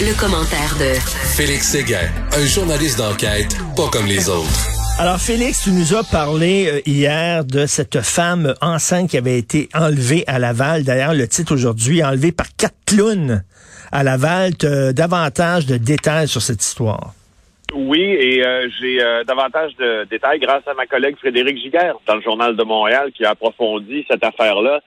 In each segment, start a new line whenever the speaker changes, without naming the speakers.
Le, commentaire de
Félix Séguin, un journaliste d'enquête pas comme les autres.
Alors Félix, tu nous as parlé euh, hier de cette femme enceinte qui avait été enlevée à Laval. D'ailleurs, le titre aujourd'hui, enlevée par quatre clowns à Laval. Tu davantage de détails sur cette histoire.
Oui, et euh, j'ai euh, davantage de détails grâce à ma collègue Frédéric Giguère dans le Journal de Montréal qui a approfondi cette affaire-là.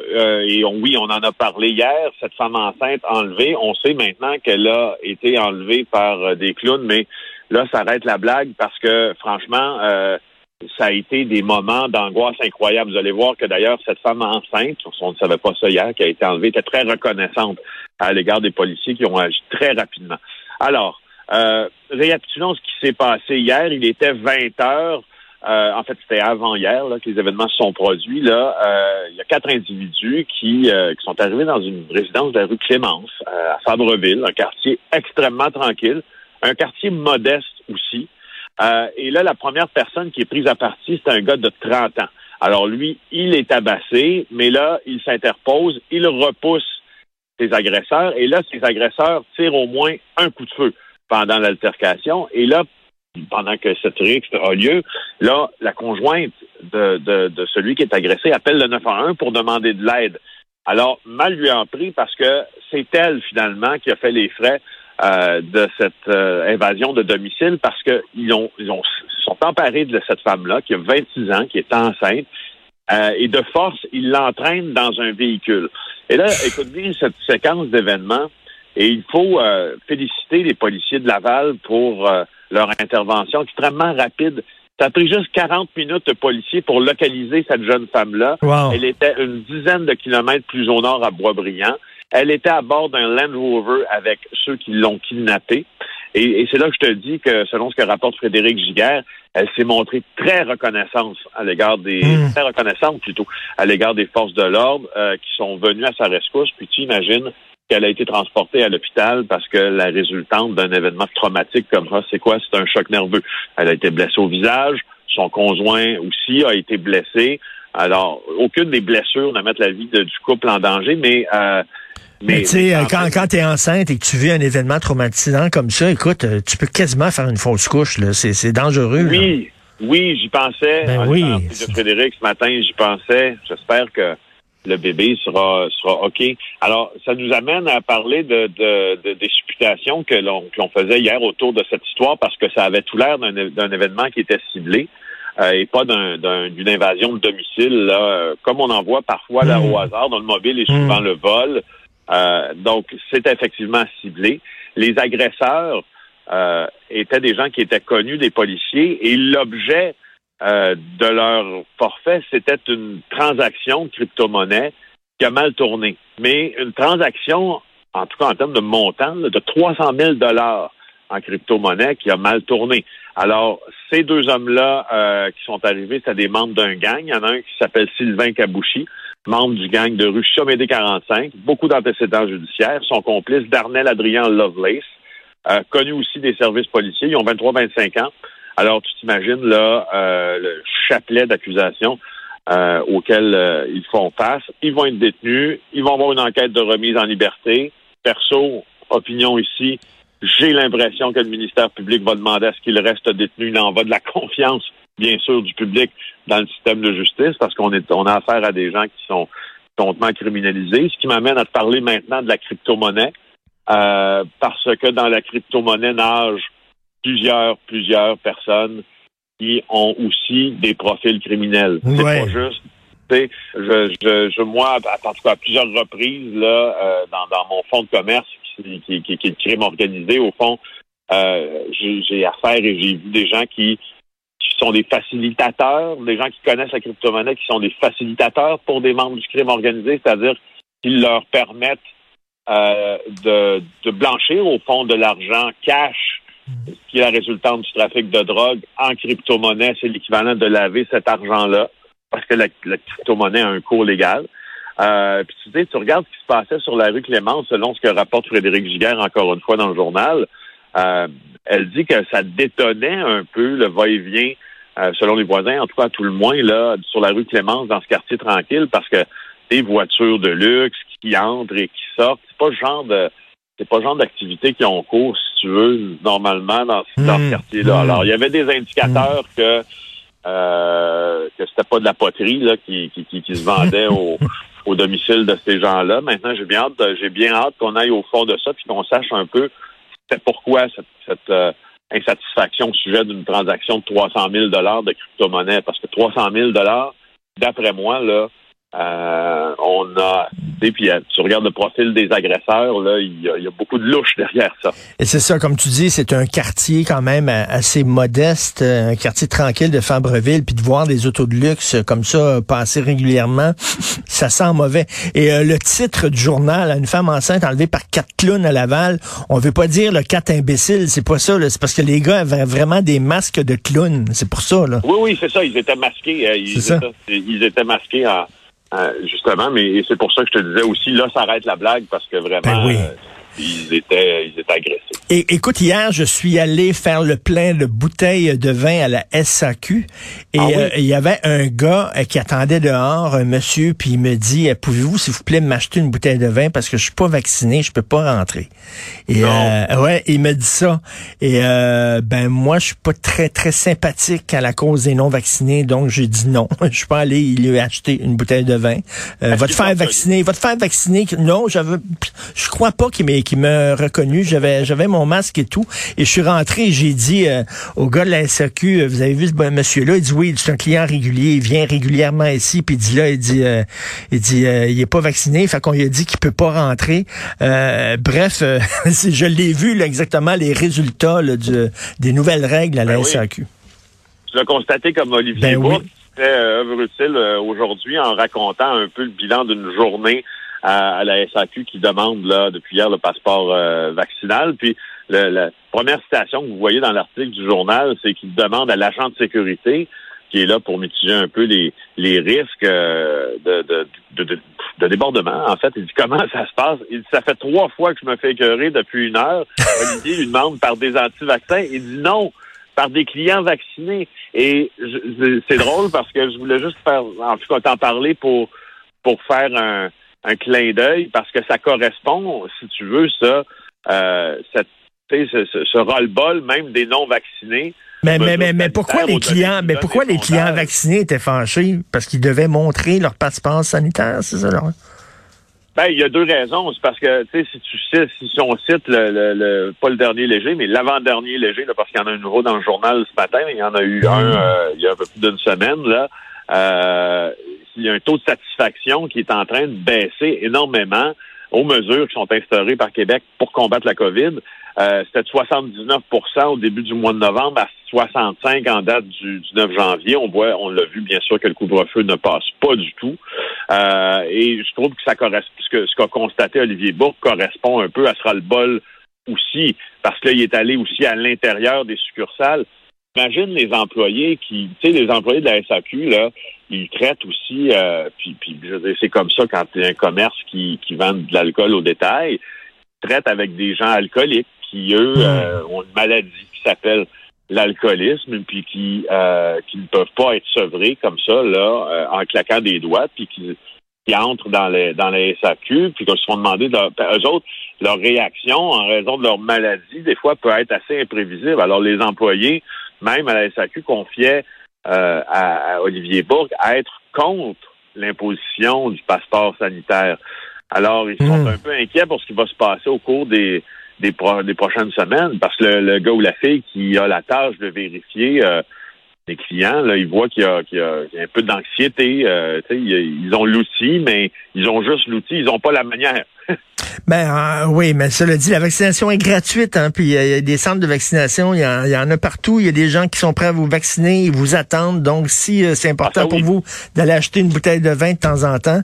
Et oui, on en a parlé hier, cette femme enceinte enlevée. On sait maintenant qu'elle a été enlevée par des clowns, mais Là, ça arrête la blague parce que, franchement, euh, ça a été des moments d'angoisse incroyables. Vous allez voir que d'ailleurs, cette femme enceinte, on ne savait pas ça hier, qui a été enlevée, était très reconnaissante à l'égard des policiers qui ont agi très rapidement. Alors, euh, récapitulons ce qui s'est passé hier. Il était 20 heures. Euh, en fait, c'était avant hier que les événements se sont produits. Là, euh, il y a quatre individus qui, qui sont arrivés dans une résidence de la rue Clémence à Fabreville, un quartier extrêmement tranquille un quartier modeste aussi. Euh, et là, la première personne qui est prise à partie, c'est un gars de 30 ans. Alors lui, il est tabassé, mais là, il s'interpose, il repousse ses agresseurs, et là, ses agresseurs tirent au moins un coup de feu pendant l'altercation. Et là, pendant que cette rixe a lieu, là, la conjointe de, de, celui qui est agressé appelle le 911 pour demander de l'aide. Alors, mal lui en pris parce que c'est elle, finalement, qui a fait les frais euh, de cette euh, invasion de domicile parce qu'ils ont, ils ont, sont emparés de cette femme-là qui a 26 ans, qui est enceinte, euh, et de force, ils l'entraînent dans un véhicule. Et là, écoute bien cette séquence d'événements, et il faut féliciter les policiers de Laval pour leur intervention extrêmement rapide. Ça a pris juste 40 minutes de policiers pour localiser cette jeune femme-là. Elle était une dizaine de kilomètres plus au nord à Boisbriand. Elle était à bord d'un Land Rover avec ceux qui l'ont kidnappée. Et, c'est là que je te dis que, selon ce que rapporte Frédéric Giguère, elle s'est montrée très reconnaissante à l'égard des hmm. très reconnaissante plutôt à l'égard des forces de l'ordre euh, qui sont venues à sa rescousse. Puis tu imagines qu'elle a été transportée à l'hôpital parce que la résultante d'un événement traumatique comme ça, c'est quoi? C'est un choc nerveux. Elle a été blessée au visage. Son conjoint aussi a été blessé. Alors, aucune des blessures ne mettent la vie du couple en danger, mais euh,
mais, tu sais, quand, quand tu es enceinte et que tu vis un événement traumatisant comme ça, écoute, euh, tu peux quasiment faire une fausse couche. là. C'est dangereux.
Oui, oui, j'y pensais.
Ben oui.
De Frédéric ce matin, j'y pensais. J'espère que le bébé sera sera OK. Alors, ça nous amène à parler de, de, des supputations que l'on faisait hier autour de cette histoire parce que ça avait tout l'air d'un événement qui était ciblé. Euh, et pas d'une invasion de domicile, là, comme on en voit parfois là, hmm. au hasard dans le mobile et souvent hmm. le vol. Euh, donc, c'est effectivement ciblé. Les agresseurs euh, étaient des gens qui étaient connus des policiers et l'objet euh, de leur forfait, c'était une transaction de crypto-monnaie qui a mal tourné. Mais une transaction, en tout cas en termes de montant, de 300 000 dollars en crypto-monnaie qui a mal tourné. Alors, ces deux hommes-là qui sont arrivés, c'est des membres d'un gang. Il y en a un qui s'appelle Sylvain Kabouchi membre du gang de rue Chomédé 45, beaucoup d'antécédents judiciaires, son complice Darnell Adrien Lovelace, euh, connu aussi des services policiers, ils ont 23-25 ans. Alors, tu t'imagines là euh, le chapelet d'accusations euh, euh, ils font face. Ils vont être détenus, ils vont avoir une enquête de remise en liberté. Perso, opinion ici, j'ai l'impression que le ministère public va demander à ce qu'il reste détenu. Il en va de la confiance bien sûr, du public dans le système de justice parce qu'on est on a affaire à des gens qui sont complètement criminalisés. Ce qui m'amène à te parler maintenant de la crypto-monnaie. Euh, parce que dans la crypto-monnaie nagent plusieurs, plusieurs personnes qui ont aussi des profils criminels. C'est pas juste. Je, je, je, moi, en tout cas, à plusieurs reprises, là, euh, dans, dans mon fonds de commerce, qui, qui, qui, qui est le crime organisé, au fond, euh, j'ai affaire et j'ai vu des gens qui sont des facilitateurs, des gens qui connaissent la crypto-monnaie, qui sont des facilitateurs pour des membres du crime organisé, c'est-à-dire qu'ils leur permettent euh, de, de, blanchir au fond de l'argent cash qui est la résultante du trafic de drogue en crypto-monnaie. C'est l'équivalent de laver cet argent-là parce que la, crypto-monnaie a un cours légal. Euh, puis tu sais, tu regardes ce qui se passait sur la rue Clément, selon ce que rapporte Frédéric Giguère encore une fois dans le journal. Euh, elle dit que ça détonnait un peu le va-et-vient, euh, selon les voisins, en tout cas tout le moins, là, sur la rue Clémence, dans ce quartier tranquille, parce que des voitures de luxe qui entrent et qui sortent, c'est pas le genre de c'est pas le genre d'activité qui ont cours, si tu veux, normalement dans, dans ce
Mm.
quartier-là.
Mm.
Alors, il y avait des indicateurs que euh, que c'était pas de la poterie là, qui, qui, qui, qui se vendait au, au domicile de ces gens-là. Maintenant, j'ai bien hâte, j'ai bien hâte qu'on aille au fond de ça puis qu'on sache un peu c'est pourquoi cette, cette euh, insatisfaction au sujet d'une transaction de 300 000 dollars de crypto-monnaie. Parce que 300 000 dollars, d'après moi, là, euh, on a, tu puis euh, tu regardes le profil des agresseurs, là, il y, a, il y a beaucoup de louches derrière ça.
Et c'est ça, comme tu dis, c'est un quartier quand même a- assez modeste, euh, un quartier tranquille de Fabreville, puis de voir des autos de luxe comme ça passer régulièrement, ça sent mauvais. Et euh, le titre du journal, une femme enceinte enlevée par quatre clowns à Laval, on veut pas dire le quatre imbéciles, c'est pas ça, là, c'est parce que les gars avaient vraiment des masques de clowns, c'est pour ça. Là.
Oui, oui, c'est ça, ils étaient masqués. euh, ils,
ça.
ils étaient masqués en- en- justement, mais c'est pour ça que je te disais aussi, là, ça arrête la blague parce que vraiment,
Ben oui.
euh, ils étaient, ils étaient agressés.
Et écoute, hier, je suis allé faire le plein de bouteilles de vin à la SAQ et
Ah oui?
euh, il y avait un gars euh, qui attendait dehors, un monsieur, puis il me dit euh, pouvez-vous s'il vous plaît m'acheter une bouteille de vin parce que je suis pas vacciné, je peux pas rentrer. Et
Non.
euh, ouais, il me dit ça. Et euh, ben moi, je suis pas très très sympathique à la cause des non vaccinés, donc j'ai dit non. Je suis pas allé lui acheter une bouteille de vin. Euh, va te faire vacciner, va te faire vacciner. Non, j'avais, je crois pas qu'il m'ait qu'il m'a reconnu. J'avais j'avais mon masque et tout. Et je suis rentré et j'ai dit euh, au gars de la SAQ, euh, vous avez vu ce monsieur-là? Il dit oui, c'est un client régulier, il vient régulièrement ici. Puis il dit là, il dit, euh, il dit, euh, il est pas vacciné, fait qu'on lui a dit qu'il peut pas rentrer. Bref, je l'ai vu là, exactement les résultats là, du- des nouvelles règles à la
Ben oui.
SAQ.
Tu l'as constaté comme Olivier
Ben oui.
Qui fait œuvre utile euh, aujourd'hui en racontant un peu le bilan d'une journée à, à la SAQ qui demande là depuis hier le passeport euh, vaccinal. Puis le- la première citation que vous voyez dans l'article du journal, c'est qu'il demande à l'agent de sécurité qui est là pour mitiger un peu les, les risques euh, de, de, de, de- de débordement. En fait, il dit comment ça se passe? Il dit ça fait trois fois que je me fais écœurer depuis une heure. Olivier lui demande par des anti-vaccins. Il dit non, par des clients vaccinés. Et c'est drôle parce que je voulais juste faire, en tout cas, t'en parler pour pour faire un, un clin d'œil parce que ça correspond, si tu veux, ça, euh, cette, ce, ce, ce roll-ball même des non vaccinés.
Mais, mais,
mesures
mais, mais pourquoi les clients, mais pourquoi les clients vaccinés étaient fâchés? Parce qu'ils devaient montrer leur passeport sanitaire, c'est ça, Laurent?
Ben, il y a deux raisons. C'est parce que, tu sais, si tu si on cite le, le, le- pas le dernier léger, mais l'avant-dernier léger, là, parce qu'il y en a un nouveau dans le journal ce matin, il y en a eu un euh, il y a un peu plus d'une semaine, là. Euh, il y a un taux de satisfaction qui est en train de baisser énormément aux mesures qui sont instaurées par Québec pour combattre la COVID. Euh, C'était de 79 au début du mois de novembre à 65 en date du, du 9 janvier. On voit, on l'a vu bien sûr que le couvre-feu ne passe pas du tout. Euh, et je trouve que ça correspond, ce qu'a constaté Olivier Bourque correspond un peu à ce ras-le-bol aussi, parce qu'il est allé aussi à l'intérieur des succursales. Imagine les employés qui, tu sais, les employés de la SAQ, là, ils traitent aussi, euh, puis, c'est comme ça quand tu un commerce qui, qui vend de l'alcool au détail, ils traitent avec des gens alcooliques qui, eux, euh, ont une maladie qui s'appelle l'alcoolisme, puis qui, euh, qui ne peuvent pas être sevrés comme ça, là, euh, en claquant des doigts, puis qui, qui entrent dans les, dans les SAQ, puis qu'ils se font demander, de leur, eux autres, leur réaction en raison de leur maladie, des fois, peut être assez imprévisible. Alors, les employés, même à la SAQ, confiaient euh, à, à Olivier Bourg à être contre l'imposition du passeport sanitaire. Alors, ils sont
Mm.
un peu inquiets pour ce qui va se passer au cours des, des, pro- des prochaines semaines, parce que le, le gars ou la fille qui a la tâche de vérifier euh, les clients, là, ils voient qu'il y a, qu'il y a- qu'il y a un peu d'anxiété. euh, ils ils ont l'outil, mais ils ont juste l'outil, ils n'ont pas la manière.
Ben euh, oui, mais cela dit, la vaccination est gratuite, hein, puis il y, a- il y a des centres de vaccination, il y, en- il y en a partout, il y a des gens qui sont prêts à vous vacciner, ils vous attendent. Donc, si euh, c'est important
Ah, ça,
pour
oui.
vous d'aller acheter une bouteille de vin de temps en temps,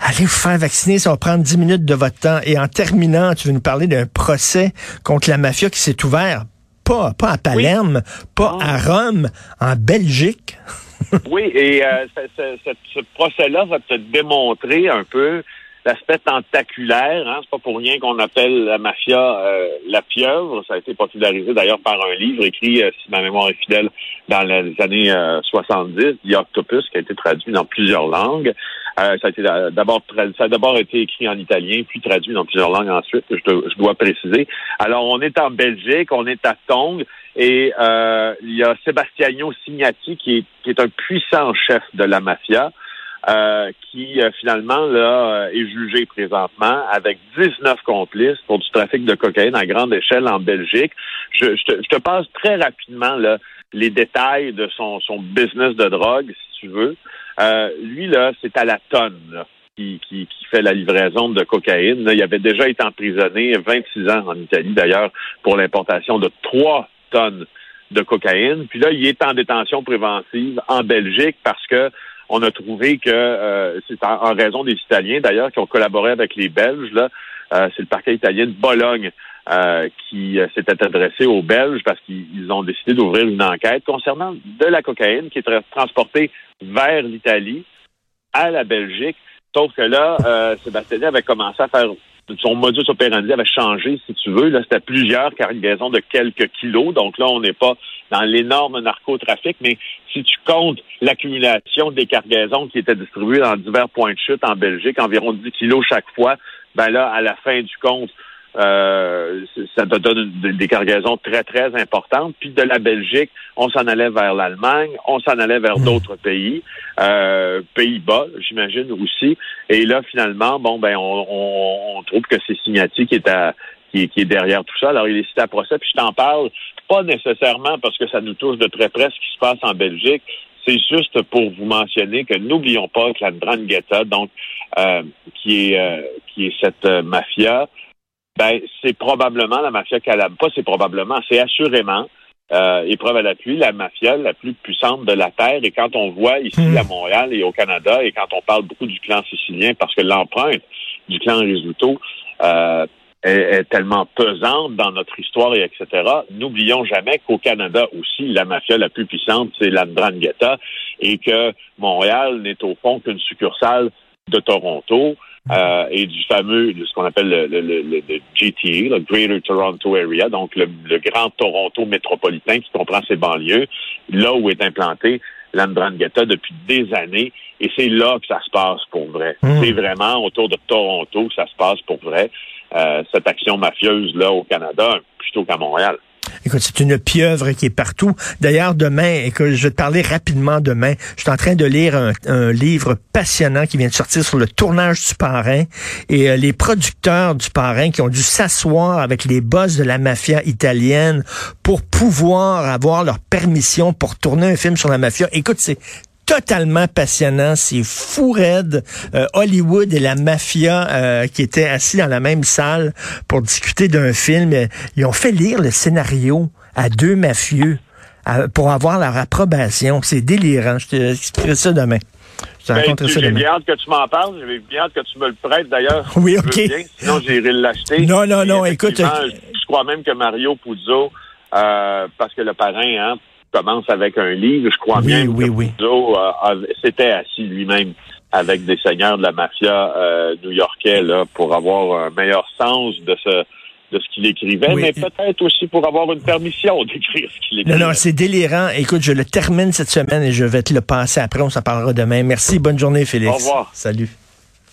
allez vous faire vacciner, ça va prendre 10 minutes de votre temps. Et en terminant, tu veux nous parler d'un procès contre la mafia qui s'est ouvert, pas, pas à Palerme, pas
Ah.
à Rome, en Belgique.
oui, et euh, ce, ce- ce- ce procès-là va te démontrer un peu l'aspect tentaculaire. Hein, c'est pas pour rien qu'on appelle la mafia euh, la pieuvre. Ça a été popularisé d'ailleurs par un livre écrit, euh, si ma mémoire est fidèle, dans les années 70, The Octopus, qui a été traduit dans plusieurs langues. ça a été d'abord ça a d'abord été écrit en italien, puis traduit dans plusieurs langues ensuite. Je, je dois préciser. Alors, on est en Belgique, on est à Tong, et il y a Sebastiano Signati qui est, qui est un puissant chef de la mafia. Euh, qui euh, finalement là, euh, est jugé présentement avec 19 complices pour du trafic de cocaïne à grande échelle en Belgique. Je, te, passe très rapidement là, les détails de son, son business de drogue, si tu veux. lui, là, c'est à la tonne. qui, qui, qui, fait la livraison de cocaïne. il avait déjà été emprisonné 26 ans en Italie, d'ailleurs, pour l'importation de 3 tonnes de cocaïne. Puis là, il est en détention préventive en Belgique parce que on a trouvé que euh, c'est en, raison des Italiens, d'ailleurs, qui ont collaboré avec les Belges, euh, c'est le parquet italien de Bologne euh, qui s'était adressé aux Belges parce qu'ils ont décidé d'ouvrir une enquête concernant de la cocaïne qui est transportée vers l'Italie, à la Belgique. Sauf que là, Sébastien avait commencé à faire son modus operandi avait changé, si tu veux. Là, c'était plusieurs cargaisons de quelques kilos. Donc là, on n'est pas dans l'énorme narcotrafic, mais si tu comptes l'accumulation des cargaisons qui étaient distribuées dans divers points de chute en Belgique, environ 10 kilos chaque fois, ben là, à la fin du compte, euh, ça te donne des cargaisons très, très importantes. Puis de la Belgique, on s'en allait vers l'Allemagne, on s'en allait vers hmm. d'autres pays, euh, Pays-Bas, j'imagine aussi. Et là, finalement, bon, ben, on, trouve que c'est Signati qui est à qui, est derrière tout ça. Alors, il est cité à procès, puis je t'en parle pas nécessairement parce que ça nous touche de très près ce qui se passe en Belgique. C'est juste pour vous mentionner que n'oublions pas que la Drangheta, donc euh, qui est euh, qui est cette euh, mafia, ben c'est probablement la mafia calabre. Pas c'est probablement, c'est assurément euh, épreuve à l'appui, la mafia la plus puissante de la Terre. Et quand on voit ici hmm. à Montréal et au Canada, et quand on parle beaucoup du clan sicilien, parce que l'empreinte du clan Risuto euh, est, tellement pesante dans notre histoire, et etc., n'oublions jamais qu'au Canada aussi, la mafia la plus puissante, c'est la Ndrangheta, et que Montréal n'est au fond qu'une succursale de Toronto. Euh, et du fameux, de ce qu'on appelle le, le, le, le, GTA, le Greater Toronto Area, donc le, grand Toronto métropolitain qui comprend ses banlieues, là où est implanté l'Andrangheta depuis des années, et c'est là que ça se passe pour vrai. Hmm. C'est vraiment autour de Toronto que ça se passe pour vrai, euh, cette action mafieuse là au Canada, plutôt qu'à Montréal.
Écoute, c'est une pieuvre qui est partout. D'ailleurs, demain, écoute, je vais te parler rapidement demain. Je suis en train de lire un, livre passionnant qui vient de sortir sur le tournage du parrain et euh, les producteurs du parrain qui ont dû s'asseoir avec les boss de la mafia italienne pour pouvoir avoir leur permission pour tourner un film sur la mafia. Écoute, c'est totalement passionnant. C'est fou raide. Euh, Hollywood et la mafia euh, qui étaient assis dans la même salle pour discuter d'un film. Ils ont fait lire le scénario à deux mafieux pour avoir leur approbation. C'est délirant. Je te ça demain.
Ben, j'ai bien hâte que tu m'en parles. J'ai bien hâte que tu me le prêtes d'ailleurs.
Oui, OK.
sinon, j'irai l'acheter.
Non, non, non, écoute.
Je, crois même que Mario Puzo, euh, parce que le parrain, hein, commence avec un livre. Je crois bien
oui,
que euh, s'était assis lui-même avec des seigneurs de la mafia euh, new-yorkais là, pour avoir un meilleur sens de ce de ce qu'il écrivait, mais peut-être aussi pour avoir une permission d'écrire ce qu'il écrivait.
Non, non, c'est délirant. Écoute, je le termine cette semaine et je vais te le passer après. On s'en parlera demain. Merci. Bonne journée, Félix.
Au revoir.
Salut.